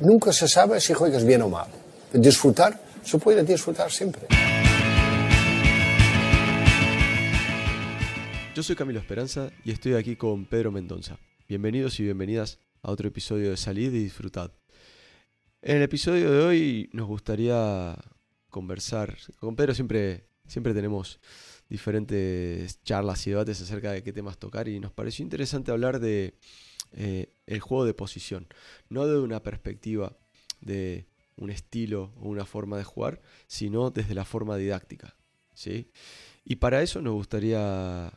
Nunca se sabe si juegas bien o mal. Disfrutar, se puede disfrutar siempre. Yo soy Camilo Esperanza y estoy aquí con Pedro Mendoza. Bienvenidos y bienvenidas a otro episodio de Salid y Disfrutad. En el episodio de hoy nos gustaría conversar. Con Pedro siempre, siempre tenemos diferentes charlas y debates acerca de qué temas tocar y nos pareció interesante hablar de eh, el juego de posición, no de una perspectiva de un estilo o una forma de jugar, sino desde la forma didáctica. ¿sí? Y para eso nos gustaría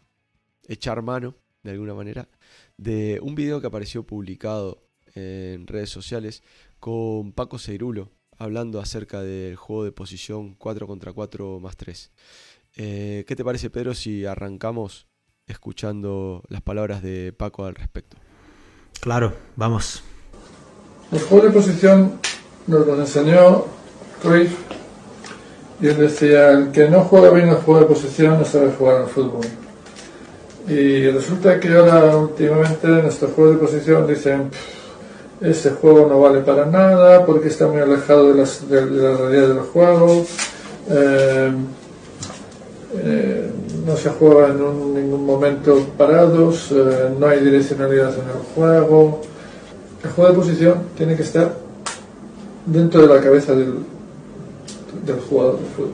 echar mano, de alguna manera, de un video que apareció publicado en redes sociales con Paco Seirulo, hablando acerca del juego de posición 4 contra 4 más 3. Eh, ¿Qué te parece, Pedro, si arrancamos escuchando las palabras de Paco al respecto? Claro, vamos. El juego de posición nos lo enseñó Cruyff y él decía, el que no juega bien el juego de posición no sabe jugar al fútbol. Y resulta que ahora últimamente en nuestro juego de posición dicen, ese juego no vale para nada porque está muy alejado de, las, de, de la realidad del juego. Eh, eh, no se juega en ningún momento parados, eh, no hay direccionalidad en el juego. El juego de posición tiene que estar dentro de la cabeza del, del jugador de fútbol.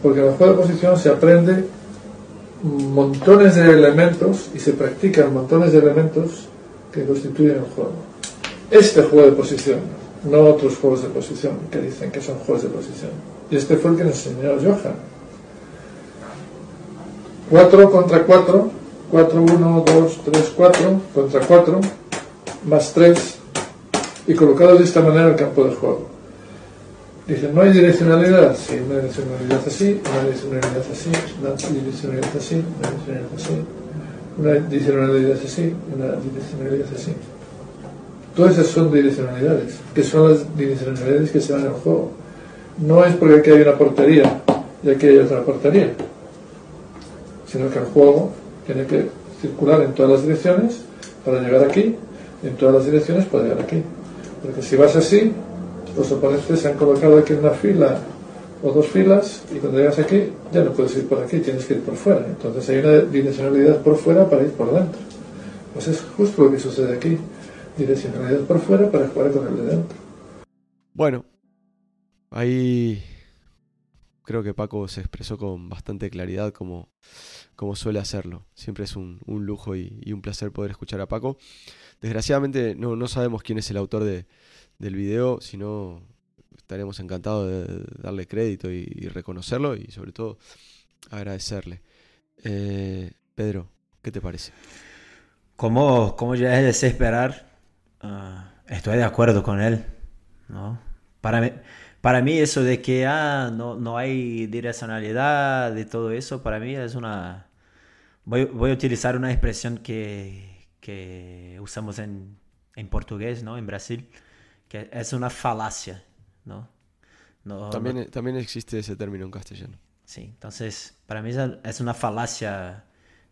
Porque en el juego de posición se aprende montones de elementos y se practican montones de elementos que constituyen el juego. Este juego de posición, no otros juegos de posición que dicen que son juegos de posición. Y este fue el que nos enseñó Johan 4 contra 4, 4, 1, 2, 3, 4, contra 4, más 3, y colocado de esta manera el campo de juego. Dicen, ¿no hay direccionalidad? Sí, una direccionalidad así, una direccionalidad así, una direccionalidad así, una direccionalidad así, una direccionalidad así, una direccionalidad así. Todas esas son direccionalidades, que son las direccionalidades que se dan en el juego. No es porque aquí hay una portería y aquí hay otra portería sino que el juego tiene que circular en todas las direcciones para llegar aquí, y en todas las direcciones para llegar aquí. Porque si vas así, los oponentes se han colocado aquí en una fila o dos filas y cuando llegas aquí ya no puedes ir por aquí, tienes que ir por fuera. Entonces hay una direccionalidad por fuera para ir por dentro. Pues es justo lo que sucede aquí. Direccionalidad por fuera para jugar con el de dentro. Bueno, ahí creo que Paco se expresó con bastante claridad como como suele hacerlo. Siempre es un, lujo y, un placer poder escuchar a Paco. Desgraciadamente no, no sabemos quién es el autor de, del video, sino estaremos encantados de darle crédito y, reconocerlo y sobre todo agradecerle. Eh, Pedro, ¿qué te parece? Como, como ya es de esperar, uh, estoy de acuerdo con él. ¿no? Para mí, para mí eso de que ah, no, no hay direccionalidad y todo eso, para mí es una, Voy, a utilizar una expresión que, que usamos en, en, portugués, ¿no? En Brasil, que es una falacia, ¿no? no también, también existe ese término en castellano. Sí, entonces para mí es una falacia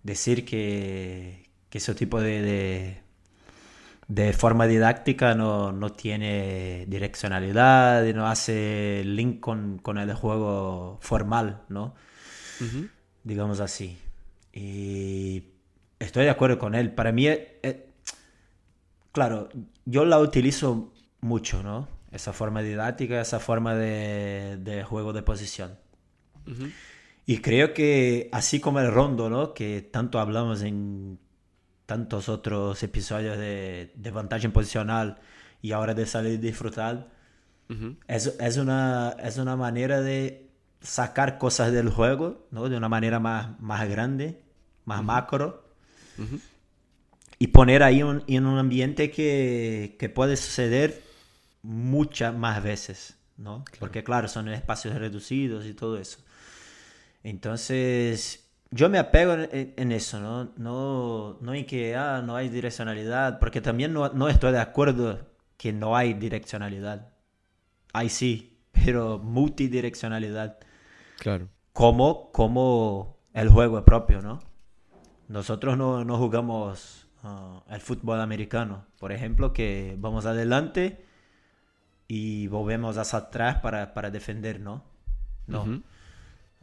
decir que, que ese tipo de, de, de forma didáctica no, no, tiene direccionalidad y no hace link con, con el juego formal, ¿no? Digamos así. Y estoy de acuerdo con él. Para mí, eh, eh, claro, yo la utilizo mucho, ¿no? Esa forma didáctica, esa forma de, juego de posición. Y creo que así como el rondo, ¿no? Que tanto hablamos en tantos otros episodios de, de vantagem posicional y ahora de salir disfrutar, es, es, una, es una manera de sacar cosas del juego, ¿no? De una manera más, más grande más macro, y poner ahí en un ambiente que, que, puede suceder muchas más veces, ¿no? Porque claro, son espacios reducidos y todo eso. Entonces, yo me apego en, eso, ¿no? No, no en que ah, no hay direccionalidad, porque también no, no estoy de acuerdo que no hay direccionalidad. Hay sí, pero multidireccionalidad. Claro. Como, como el juego propio, ¿no? Nosotros no, no jugamos uh, el fútbol americano, por ejemplo, que vamos adelante y volvemos hacia atrás para, para defender, ¿no? No.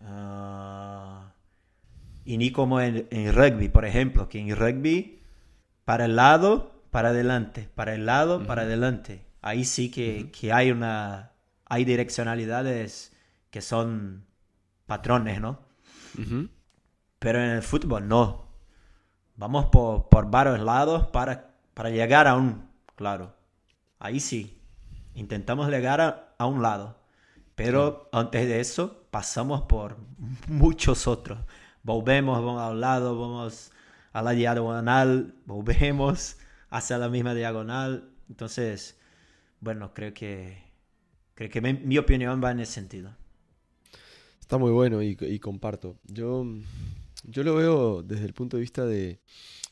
Ah, y ni como en, rugby, por ejemplo, que en rugby, para el lado, para adelante, para el lado, para adelante. Ahí sí que, que, hay una hay direccionalidades que son patrones, ¿no? Pero en el fútbol no. Vamos por, por varios lados para, para llegar a un, claro. Ahí sí. Intentamos llegar a, un lado. Pero antes de eso pasamos por muchos otros. Volvemos, vamos a un lado, vamos a la diagonal, volvemos hacia la misma diagonal. Entonces, bueno, creo que, creo que mi, opinión va en ese sentido. Está muy bueno y, comparto. Yo, yo lo veo desde el punto de vista de,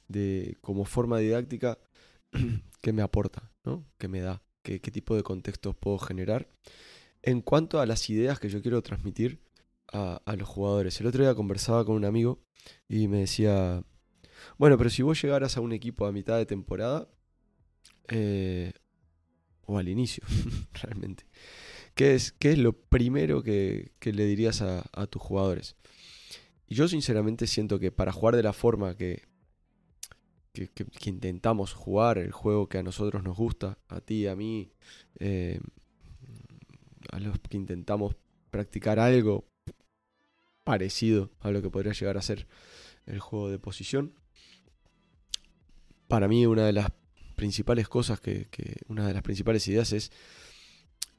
de como forma didáctica que me aporta, ¿no? que me da, qué tipo de contextos puedo generar. En cuanto a las ideas que yo quiero transmitir a, a los jugadores, el otro día conversaba con un amigo y me decía, bueno, pero si vos llegaras a un equipo a mitad de temporada, eh, o al inicio, realmente, ¿qué es, qué es lo primero que, le dirías a, tus jugadores? Y yo sinceramente siento que para jugar de la forma que, que, intentamos jugar, el juego que a nosotros nos gusta, a ti, a mí, eh, a los que intentamos practicar algo parecido a lo que podría llegar a ser el juego de posición, para mí una de las principales cosas que, una de las principales ideas es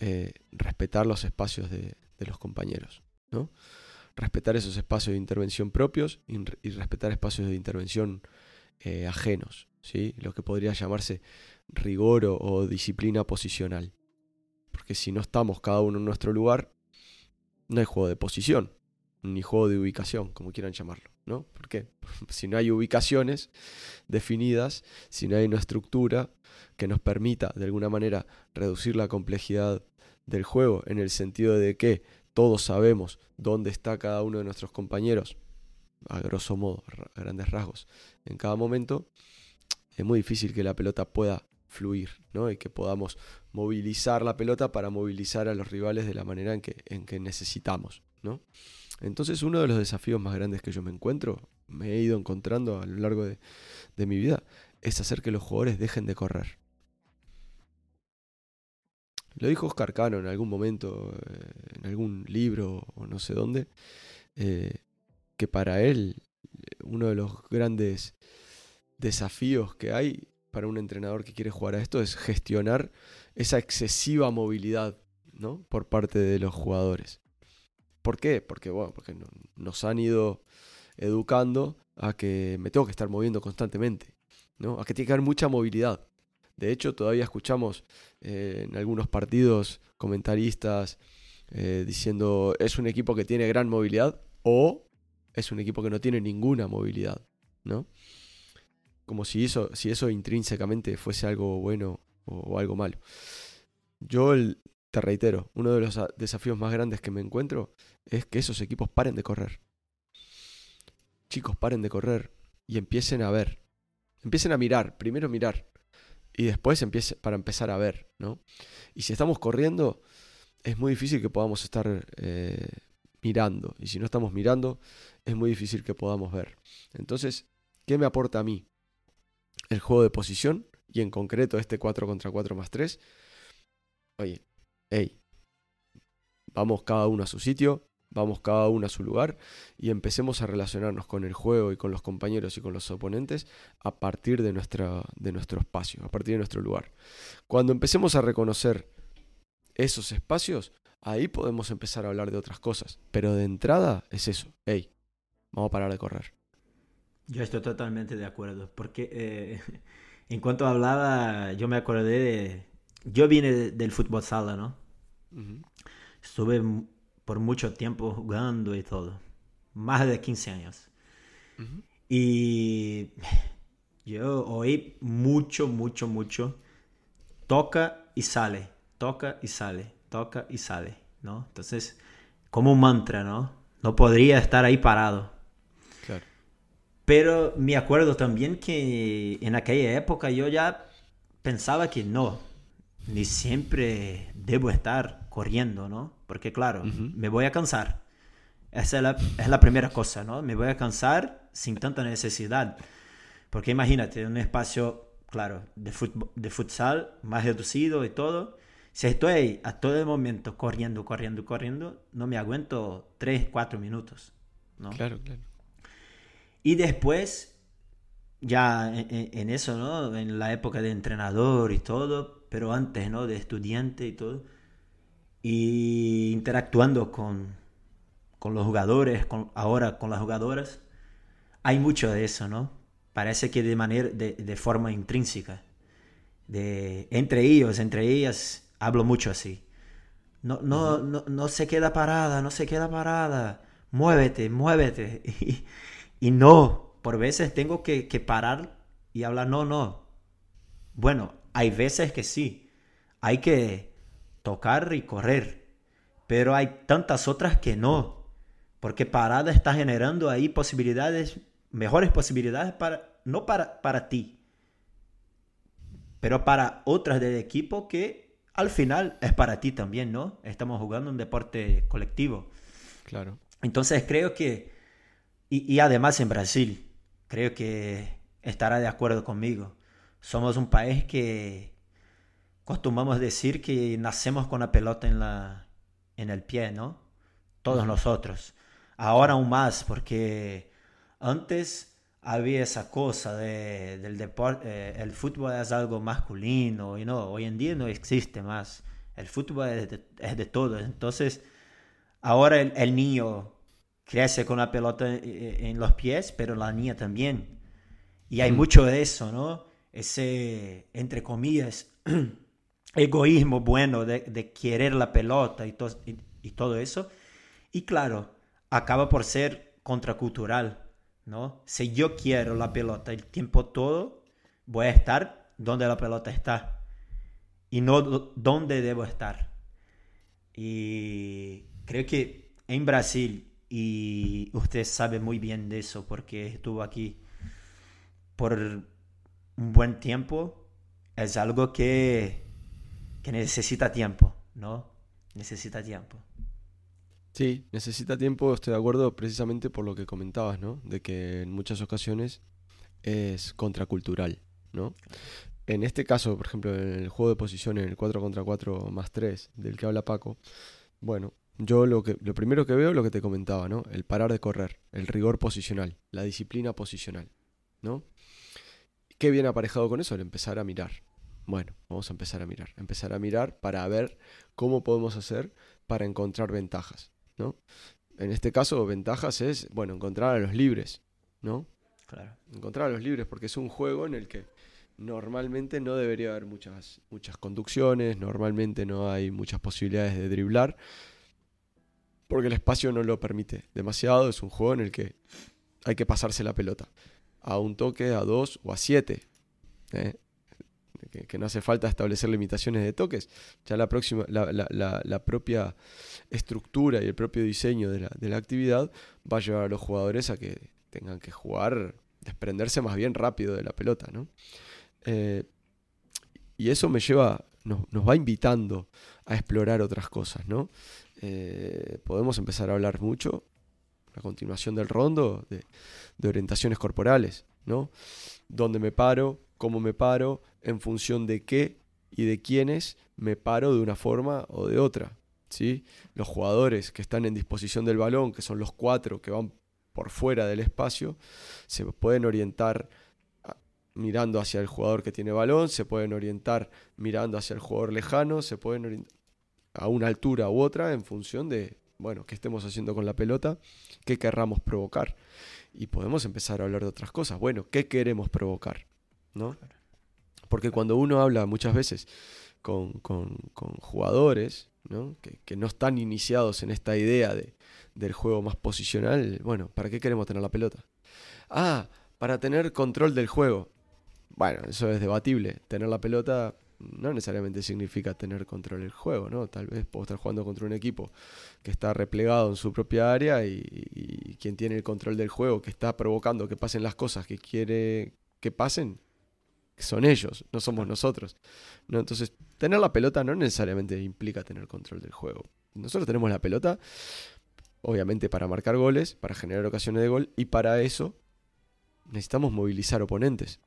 eh, respetar los espacios de, los compañeros, ¿no? Respetar esos espacios de intervención propios y, respetar espacios de intervención eh, ajenos, ¿sí? Lo que podría llamarse rigor o, disciplina posicional. Porque si no estamos cada uno en nuestro lugar, no hay juego de posición, ni juego de ubicación, como quieran llamarlo. ¿no? ¿Por qué? Si no hay ubicaciones definidas, si no hay una estructura que nos permita de alguna manera reducir la complejidad del juego, en el sentido de que todos sabemos dónde está cada uno de nuestros compañeros, a grosso modo, a grandes rasgos, en cada momento, es muy difícil que la pelota pueda fluir, ¿no? Y que podamos movilizar la pelota para movilizar a los rivales de la manera en que, en que necesitamos, ¿no? Entonces uno de los desafíos más grandes que yo me encuentro, me he ido encontrando a lo largo de, mi vida, es hacer que los jugadores dejen de correr. Lo dijo Oscar Cano en algún momento, eh, en algún libro o no sé dónde, eh, que para él uno de los grandes desafíos que hay para un entrenador que quiere jugar a esto es gestionar esa excesiva movilidad ¿no? por parte de los jugadores. ¿Por qué? Porque, bueno, porque nos han ido educando a que me tengo que estar moviendo constantemente, ¿no? A que tiene que haber mucha movilidad. De hecho, todavía escuchamos eh, en algunos partidos comentaristas eh, diciendo es un equipo que tiene gran movilidad o es un equipo que no tiene ninguna movilidad, ¿no? Como si eso, si eso intrínsecamente fuese algo bueno o, algo malo. Yo el, te reitero, uno de los desafíos más grandes que me encuentro es que esos equipos paren de correr. Chicos, paren de correr y empiecen a ver. Empiecen a mirar, primero mirar y después empiece, para empezar a ver, ¿no? Y si estamos corriendo, es muy difícil que podamos estar eh, mirando. Y si no estamos mirando, es muy difícil que podamos ver. Entonces, ¿qué me aporta a mí? El juego de posición y en concreto este 4 contra 4 más 3. Oye, hey, vamos cada uno a su sitio, vamos cada uno a su lugar y empecemos a relacionarnos con el juego y con los compañeros y con los oponentes a partir de, nuestra, de nuestro espacio, a partir de nuestro lugar. Cuando empecemos a reconocer esos espacios, ahí podemos empezar a hablar de otras cosas. Pero de entrada es eso, hey, vamos a parar de correr. Yo estoy totalmente de acuerdo, porque eh, en cuanto hablaba, yo me acordé de... Yo vine del fútbol sala, ¿no? Estuve por mucho tiempo jugando y todo. Más de 15 años. Y yo oí mucho, mucho, mucho. Toca y sale. Toca y sale. Toca y sale. ¿No? Entonces, como un mantra, ¿no? No podría estar ahí parado. Claro. Pero me acuerdo también que en aquella época yo ya pensaba que no, ni siempre debo estar corriendo, ¿no? Porque claro, me voy a cansar. Esa es la, es la, primera cosa, ¿no? Me voy a cansar sin tanta necesidad. Porque imagínate, un espacio, claro, de, de futsal más reducido y todo. Si estoy a todo momento corriendo, corriendo, corriendo, no me aguento 3, 4 minutos, ¿no? Claro, claro. Y después, ya en, eso, ¿no? En la época de entrenador y todo, pero antes, ¿no? De estudiante y todo. Y interactuando con, con los jugadores, con, ahora con las jugadoras, hay mucho de eso, ¿no? Parece que de manera, de, de forma intrínseca. De, entre ellos, entre ellas, hablo mucho así. No, no, no, no se queda parada, no se queda parada. Muévete, muévete. Y, y no, por veces tengo que, parar y hablar, no, no. Bueno, hay veces que sí, hay que tocar y correr, pero hay tantas otras que no, porque parada está generando ahí posibilidades, mejores posibilidades para, no para, para ti, pero para otras del equipo que al final es para ti también, ¿no? Estamos jugando un deporte colectivo. Claro. Entonces creo que y, además en Brasil, creo que estará de acuerdo conmigo. Somos un país que costumamos decir que nacemos con la pelota en, la, en el pie, ¿no? Todos nosotros. Ahora aún más, porque antes había esa cosa de, del deporte, eh, el fútbol es algo masculino, y no, hoy en día no existe más. El fútbol es de, es de todos. Entonces, ahora el, el niño crece con la pelota eh, en los pies, pero la niña también. Y hay mm. mucho de eso, ¿no? Ese, entre comillas, egoísmo bueno de, querer la pelota y, y, todo eso. Y claro, acaba por ser contracultural, ¿no? Si yo quiero la pelota el tiempo todo, voy a estar donde la pelota está y no donde debo estar. Y creo que en Brasil y usted sabe muy bien de eso porque estuvo aquí por un buen tiempo. Es algo que, que necesita tiempo, ¿no? Necesita tiempo. Sí, necesita tiempo, estoy de acuerdo precisamente por lo que comentabas, ¿no? De que en muchas ocasiones es contracultural, ¿no? En este caso, por ejemplo, en el juego de posición, en el 4 contra 4 más 3 del que habla Paco, bueno, yo lo, que, lo primero que veo es lo que te comentaba, ¿no? El parar de correr, el rigor posicional, la disciplina posicional, ¿no? ¿Qué viene aparejado con eso? El empezar a mirar. Bueno, vamos a empezar a mirar. Empezar a mirar para ver cómo podemos hacer para encontrar ventajas, ¿no? En este caso, ventajas es, bueno, encontrar a los libres, ¿no? Claro. Encontrar a los libres porque es un juego en el que normalmente no debería haber muchas, muchas conducciones, normalmente no hay muchas posibilidades de driblar porque el espacio no lo permite demasiado. Es un juego en el que hay que pasarse la pelota a un toque, a dos o a siete. ¿eh? Que, no hace falta establecer limitaciones de toques. Ya la, próxima, la, propia estructura y el propio diseño de la, actividad va a llevar a los jugadores a que tengan que jugar, desprenderse más bien rápido de la pelota. ¿no? Eh, y eso me lleva, nos, nos va invitando a explorar otras cosas, ¿no? Eh, podemos empezar a hablar mucho, a continuación del rondo, de, orientaciones corporales, ¿no? Dónde me paro, cómo me paro, en función de qué y de quiénes me paro de una forma o de otra. ¿sí? Los jugadores que están en disposición del balón, que son los cuatro que van por fuera del espacio, se pueden orientar mirando hacia el jugador que tiene balón, se pueden orientar mirando hacia el jugador lejano, se pueden orientar a una altura u otra en función de, bueno, qué estemos haciendo con la pelota, qué querramos provocar. Y podemos empezar a hablar de otras cosas. Bueno, ¿qué queremos provocar? ¿No? Porque cuando uno habla muchas veces con, con, jugadores ¿no? Que, no están iniciados en esta idea de, del juego más posicional, bueno, ¿para qué queremos tener la pelota? Ah, para tener control del juego. Bueno, eso es debatible. Tener la pelota no necesariamente significa tener control del juego, ¿no? Tal vez puedo estar jugando contra un equipo que está replegado en su propia área y, quien tiene el control del juego, que está provocando que pasen las cosas que quiere que pasen, son ellos, no somos nosotros. ¿no? Entonces, tener la pelota no necesariamente implica tener control del juego. Nosotros tenemos la pelota, obviamente, para marcar goles, para generar ocasiones de gol, y para eso necesitamos movilizar oponentes.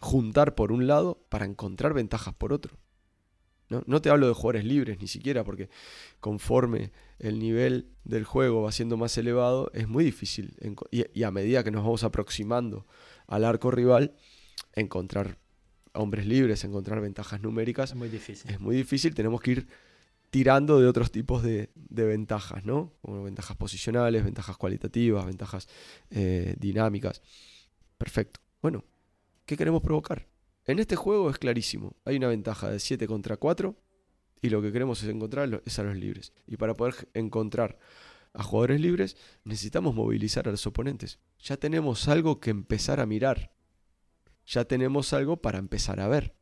Juntar por un lado para encontrar ventajas por otro. ¿no? te hablo de jugadores libres ni siquiera, porque conforme el nivel del juego va siendo más elevado, es muy difícil. Y, a medida que nos vamos aproximando al arco rival, encontrar hombres libres, encontrar ventajas numéricas. Es muy difícil. Es muy difícil, tenemos que ir tirando de otros tipos de, ventajas, ¿no? Como ventajas posicionales, ventajas cualitativas, ventajas eh, dinámicas. Perfecto. Bueno, ¿qué queremos provocar? En este juego es clarísimo. Hay una ventaja de 7 contra 4 y lo que queremos es encontrar es a los libres. Y para poder encontrar a jugadores libres necesitamos movilizar a los oponentes. Ya tenemos algo que empezar a mirar. Ya tenemos algo para empezar a ver.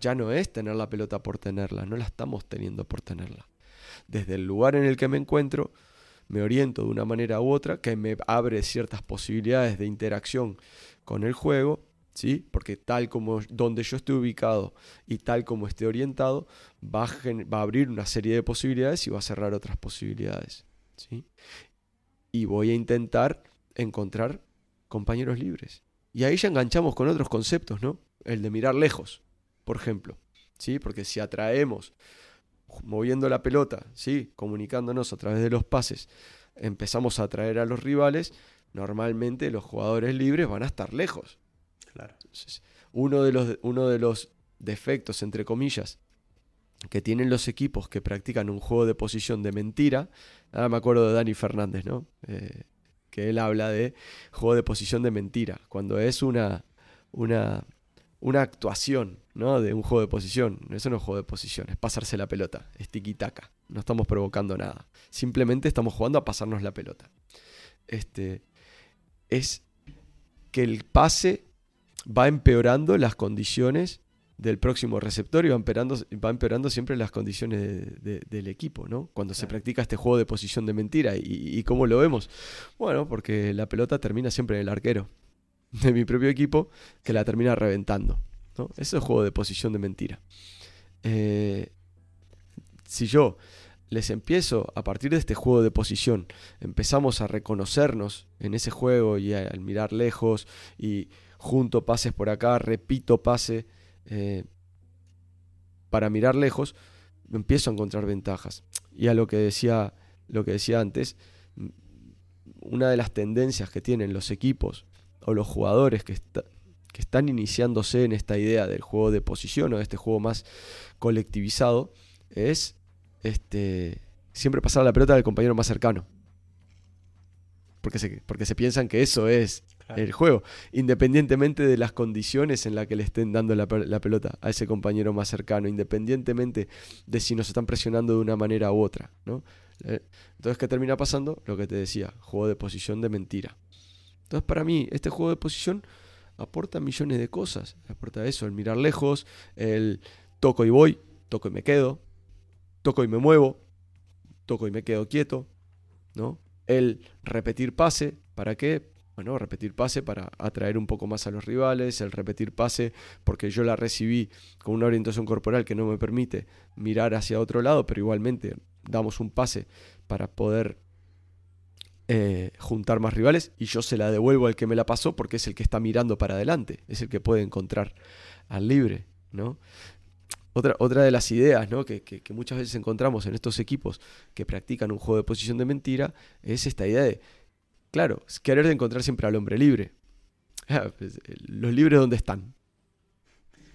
Ya no es tener la pelota por tenerla, no la estamos teniendo por tenerla. Desde el lugar en el que me encuentro, me oriento de una manera u otra que me abre ciertas posibilidades de interacción con el juego porque tal como donde yo esté ubicado y tal como esté orientado, va a, abrir una serie de posibilidades y va a cerrar otras posibilidades, ¿sí? Y voy a intentar encontrar compañeros libres. Y ahí ya enganchamos con otros conceptos, ¿no? El de mirar lejos, por ejemplo, ¿sí? Porque si atraemos moviendo la pelota, ¿sí? Comunicándonos a través de los pases, empezamos a atraer a los rivales, normalmente los jugadores libres van a estar lejos uno de los, uno de los defectos, entre comillas, que tienen los equipos que practican un juego de posición de mentira, ahora me acuerdo de Dani Fernández, ¿no? Eh, que él habla de juego de posición de mentira, cuando es una, una, una actuación ¿no? de un juego de posición. Eso no es juego de posición, es pasarse la pelota, es tiki-taka. No estamos provocando nada. Simplemente estamos jugando a pasarnos la pelota. Este, es que el pase va empeorando las condiciones del próximo receptor y va empeorando, va empeorando siempre las condiciones del equipo, ¿no? Cuando se practica este juego de posición de mentira. ¿Y, cómo lo vemos? Bueno, porque la pelota termina siempre en el arquero de mi propio equipo que la termina reventando. ¿no? Eso es juego de posición de mentira. Eh, si yo les empiezo, a partir de este juego de posición, empezamos a reconocernos en ese juego y al mirar lejos y junto pases por acá, repito pase eh, para mirar lejos, empiezo a encontrar ventajas. Y a lo que decía, lo que decía antes, una de las tendencias que tienen los equipos o los jugadores que, que están iniciándose en esta idea del juego de posición o de este juego más colectivizado es este, siempre pasar la pelota del compañero más cercano. Porque se, porque se piensan que eso es el juego, independientemente de las condiciones en las que le estén dando la, pelota a ese compañero más cercano, independientemente de si nos están presionando de una manera u otra. ¿no? Eh, entonces, ¿qué termina pasando? Lo que te decía, juego de posición de mentira. Entonces, para mí, este juego de posición aporta millones de cosas. Aporta eso, el mirar lejos, el toco y voy, toco y me quedo, toco y me muevo, toco y me quedo quieto, ¿no? El repetir pase, ¿para qué? Bueno, repetir pase para atraer un poco más a los rivales, el repetir pase porque yo la recibí con una orientación corporal que no me permite mirar hacia otro lado, pero igualmente damos un pase para poder eh, juntar más rivales y yo se la devuelvo al que me la pasó porque es el que está mirando para adelante, es el que puede encontrar al libre, ¿no? Otra, otra de las ideas ¿no? que, que, muchas veces encontramos en estos equipos que practican un juego de posición de mentira es esta idea de Claro, es querer encontrar siempre al hombre libre. Ah, pues, eh, los libres, ¿dónde están?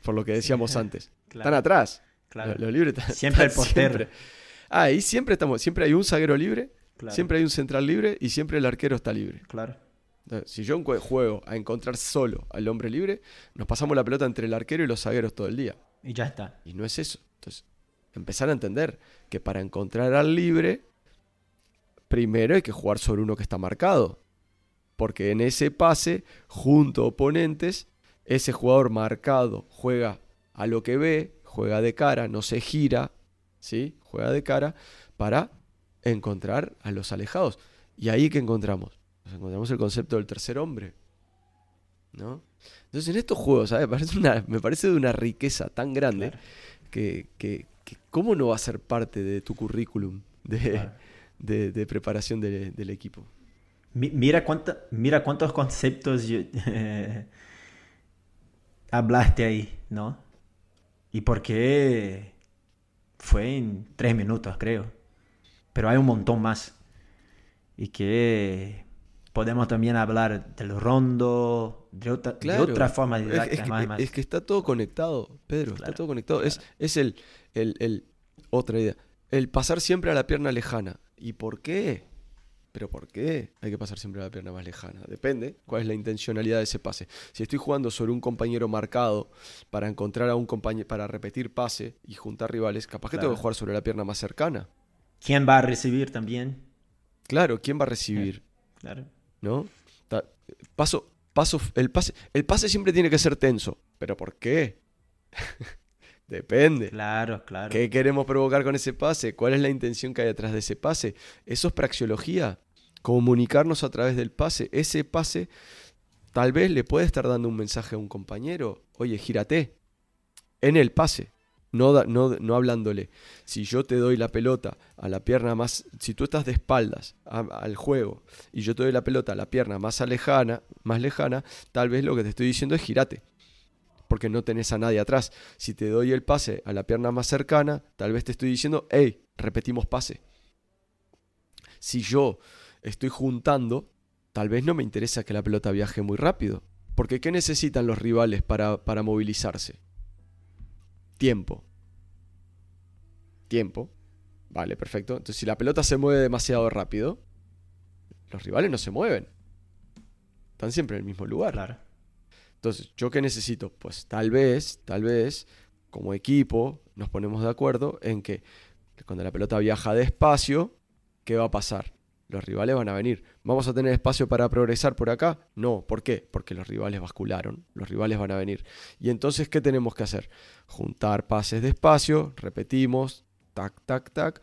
Por lo que decíamos antes. Están atrás. Claro. Los, libres están, Siempre el portero. Ah, ahí siempre estamos. Siempre hay un zaguero libre, siempre hay un central libre y siempre el arquero está libre. Claro. si yo juego a encontrar solo al hombre libre, nos pasamos la pelota entre el arquero y los zagueros todo el día. Y ya está. Y no es eso. Entonces, empezar a entender que para encontrar al libre primero hay que jugar sobre uno que está marcado. Porque en ese pase, junto a oponentes, ese jugador marcado juega a lo que ve, juega de cara, no se gira, ¿sí? Juega de cara para encontrar a los alejados. Y ahí que encontramos, Nos encontramos el concepto del tercer hombre. ¿no? Entonces en estos juegos, ¿sabes? Parece una- me parece de una riqueza tan grande Claro. que, que- que ¿cómo no va a ser parte de tu currículum de, Claro. De- de preparación de- del equipo? Mi- Mira, cuánta, mira cuántos conceptos yo- hablaste ahí, ¿no? Y por qué fue en tres minutos, creo. Pero hay un montón más. Y que podemos también hablar del rondo, de otra, de Claro. otra forma Es- didáctica. es, que, más, más. es que está todo conectado, Pedro, está Claro, todo conectado. Es, es el, el, el- otra idea. El pasar siempre a la pierna lejana. ¿Y por qué? ¿Pero por qué hay que pasar siempre a la pierna más lejana? Depende cuál es la intencionalidad de ese pase. Si estoy jugando sobre un compañero marcado para encontrar a un compañero, para repetir pase y juntar rivales, capaz que tengo que jugar sobre la pierna más cercana. ¿Quién va a recibir también? Claro, ¿quién va a recibir? Claro. ¿no? Paso, paso, el pase, el pase siempre tiene que ser tenso. ¿Pero por qué? Depende. Claro, claro. ¿Qué queremos provocar con ese pase? ¿Cuál es la intención que hay detrás de ese pase? Eso es praxiología. Comunicarnos a través del pase. Ese pase tal vez le puede estar dando un mensaje a un compañero. Oye, gírate. En el pase. No, da- no, no hablándole. Si yo te doy la pelota a la pierna más... Si tú estás de espaldas a- al juego y yo te doy la pelota a la pierna más lejana, más lejana, tal vez lo que te estoy diciendo es gírate porque no tenés a nadie atrás. Si te doy el pase a la pierna más cercana, tal vez te estoy diciendo, hey, repetimos pase. Si yo estoy juntando, tal vez no me interesa que la pelota viaje muy rápido. Porque ¿qué necesitan los rivales para, para movilizarse? Tiempo. Tiempo. Vale, perfecto. Entonces, si la pelota se mueve demasiado rápido, los rivales no se mueven. Están siempre en el mismo lugar. Claro. Entonces, ¿yo qué necesito? Pues tal vez, tal vez, como equipo, nos ponemos de acuerdo en que cuando la pelota viaja despacio, ¿qué va a pasar? Los rivales van a venir. ¿Vamos a tener espacio para progresar por acá? No. ¿Por qué? Porque los rivales bascularon. Los rivales van a venir. Y entonces, ¿qué tenemos que hacer? Juntar pases despacio, repetimos, tac, tac, tac,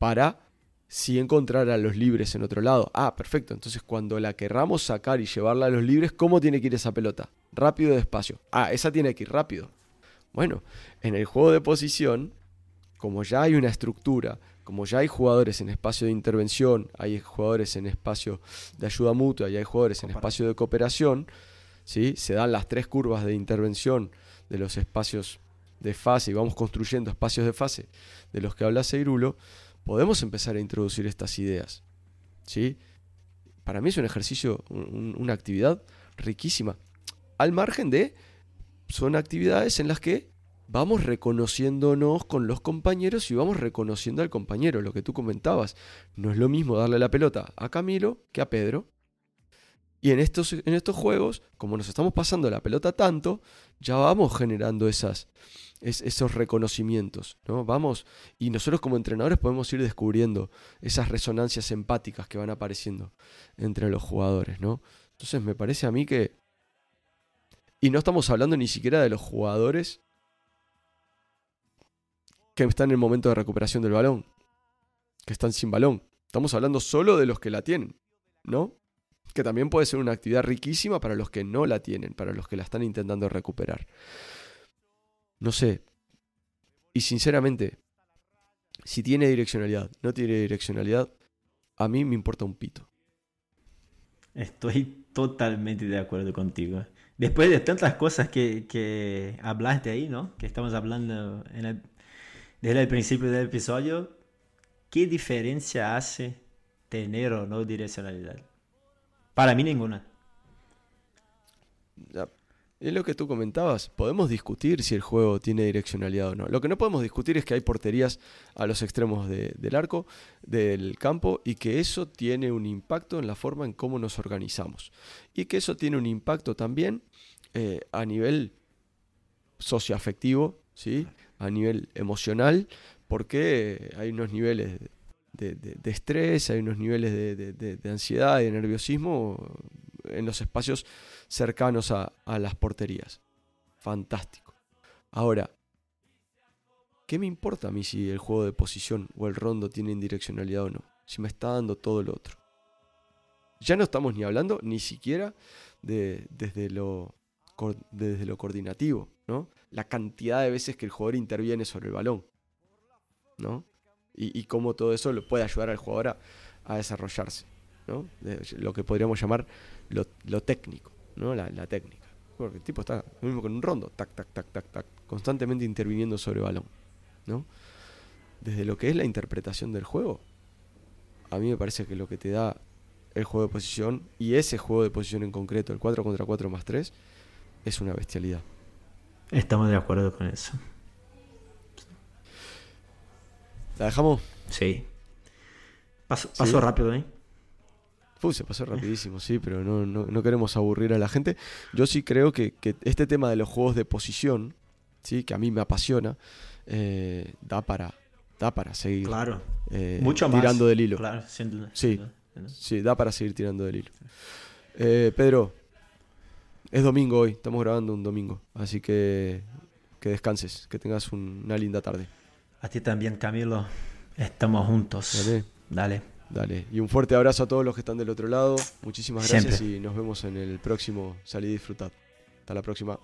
para si encontrar a los libres en otro lado. Ah, perfecto. Entonces, cuando la querramos sacar y llevarla a los libres, ¿cómo tiene que ir esa pelota? Rápido, despacio. Ah, esa tiene que ir rápido. Bueno, en el juego de posición, como ya hay una estructura, como ya hay jugadores en espacio de intervención, hay jugadores en espacio de ayuda mutua y hay jugadores en espacio de cooperación, ¿sí? se dan las tres curvas de intervención de los espacios de fase y vamos construyendo espacios de fase de los que habla Seirulo, podemos empezar a introducir estas ideas. ¿sí? Para mí es un ejercicio, un- una actividad riquísima. Al margen de, son actividades en las que vamos reconociéndonos con los compañeros y vamos reconociendo al compañero, lo que tú comentabas. No es lo mismo darle la pelota a Camilo que a Pedro. Y en estos, en estos juegos, como nos estamos pasando la pelota tanto, ya vamos generando esas, es- esos reconocimientos, ¿no? Vamos, y nosotros como entrenadores podemos ir descubriendo esas resonancias empáticas que van apareciendo entre los jugadores, ¿no? Entonces me parece a mí que... Y no estamos hablando ni siquiera de los jugadores que están en el momento de recuperación del balón, que están sin balón. Estamos hablando solo de los que la tienen, ¿no? Que también puede ser una actividad riquísima para los que no la tienen, para los que la están intentando recuperar. No sé. Y sinceramente, si tiene direccionalidad, no tiene direccionalidad, a mí me importa un pito. Estoy totalmente de acuerdo contigo. Después de tantas cosas que, que hablaste ahí, ¿no? Que estamos hablando desde el principio del episodio, ¿qué diferencia hace tener o no direccionalidad? Para mí ninguna. Es lo que tú comentabas. Podemos discutir si el juego tiene direccionalidad o no. Lo que no podemos discutir es que hay porterías a los extremos de- del arco, del campo, y que eso tiene un impacto en la forma en cómo nos organizamos. Y que eso tiene un impacto también eh, a nivel socioafectivo, ¿sí? a nivel emocional, porque hay unos niveles de, estrés, hay unos niveles de, ansiedad y de nerviosismo en los espacios cercanos a, las porterías. Fantástico. Ahora, ¿qué me importa a mí si el juego de posición o el rondo tienen direccionalidad o no? Si me está dando todo lo otro. Ya no estamos ni hablando ni siquiera de- desde, lo, desde lo coordinativo, ¿no? La cantidad de veces que el jugador interviene sobre el balón, ¿no? Y, cómo todo eso lo puede ayudar al jugador a, desarrollarse, ¿no? Lo que podríamos llamar lo, lo técnico, ¿no? La, la técnica. Porque el tipo está lo mismo con un rondo, tac, tac, tac, tac, tac, constantemente interviniendo sobre el balón, ¿no? Desde lo que es la interpretación del juego, a mí me parece que lo que te da el juego de posición y ese juego de posición en concreto, el 4 contra 4 más 3, es una bestialidad. Estamos de acuerdo con eso. ¿La dejamos? Sí. Paso, Sí. paso rápido, ¿eh? Se pasó rapidísimo, sí, pero no, no, no queremos aburrir a la gente. Yo sí creo que, que este tema de los juegos de posición, ¿sí? que a mí me apasiona, eh, da, para, da para seguir Claro. eh, Mucho más. tirando del hilo. Claro, sin duda. Sí. sin duda, sin duda. Sí, da para seguir tirando del hilo. Eh, Pedro, es domingo hoy, estamos grabando un domingo. Así que que descanses, que tengas una linda tarde. A ti también, Camilo. Estamos juntos. Dale. Dale. Dale. Y un fuerte abrazo a todos los que están del otro lado. Muchísimas gracias y nos vemos en el próximo Salí y Disfrutad. Hasta la próxima.